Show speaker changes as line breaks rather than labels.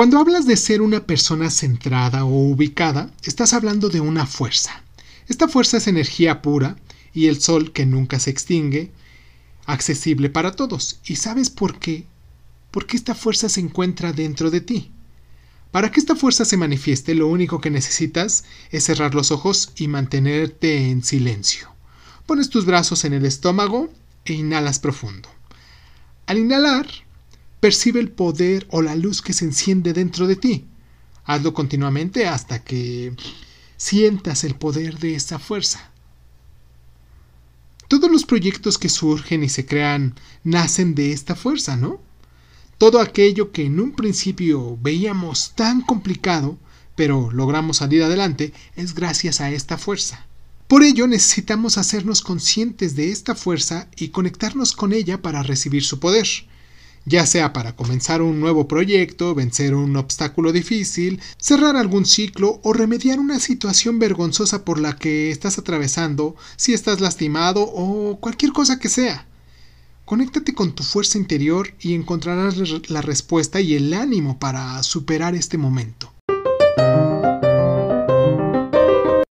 Cuando hablas de ser una persona centrada o ubicada, estás hablando de una fuerza. Esta fuerza es energía pura y el sol que nunca se extingue, accesible para todos. ¿Y sabes por qué? Porque esta fuerza se encuentra dentro de ti. Para que esta fuerza se manifieste, lo único que necesitas es cerrar los ojos y mantenerte en silencio. Pones tus brazos en el estómago e inhalas profundo. Al inhalar, percibe el poder o la luz que se enciende dentro de ti. Hazlo continuamente hasta que sientas el poder de esa fuerza. Todos los proyectos que surgen y se crean nacen de esta fuerza, ¿no? Todo aquello que en un principio veíamos tan complicado, pero logramos salir adelante, es gracias a esta fuerza. Por ello necesitamos hacernos conscientes de esta fuerza y conectarnos con ella para recibir su poder ya sea para comenzar un nuevo proyecto, vencer un obstáculo difícil, cerrar algún ciclo o remediar una situación vergonzosa por la que estás atravesando, si estás lastimado o cualquier cosa que sea. Conéctate con tu fuerza interior y encontrarás la respuesta y el ánimo para superar este momento.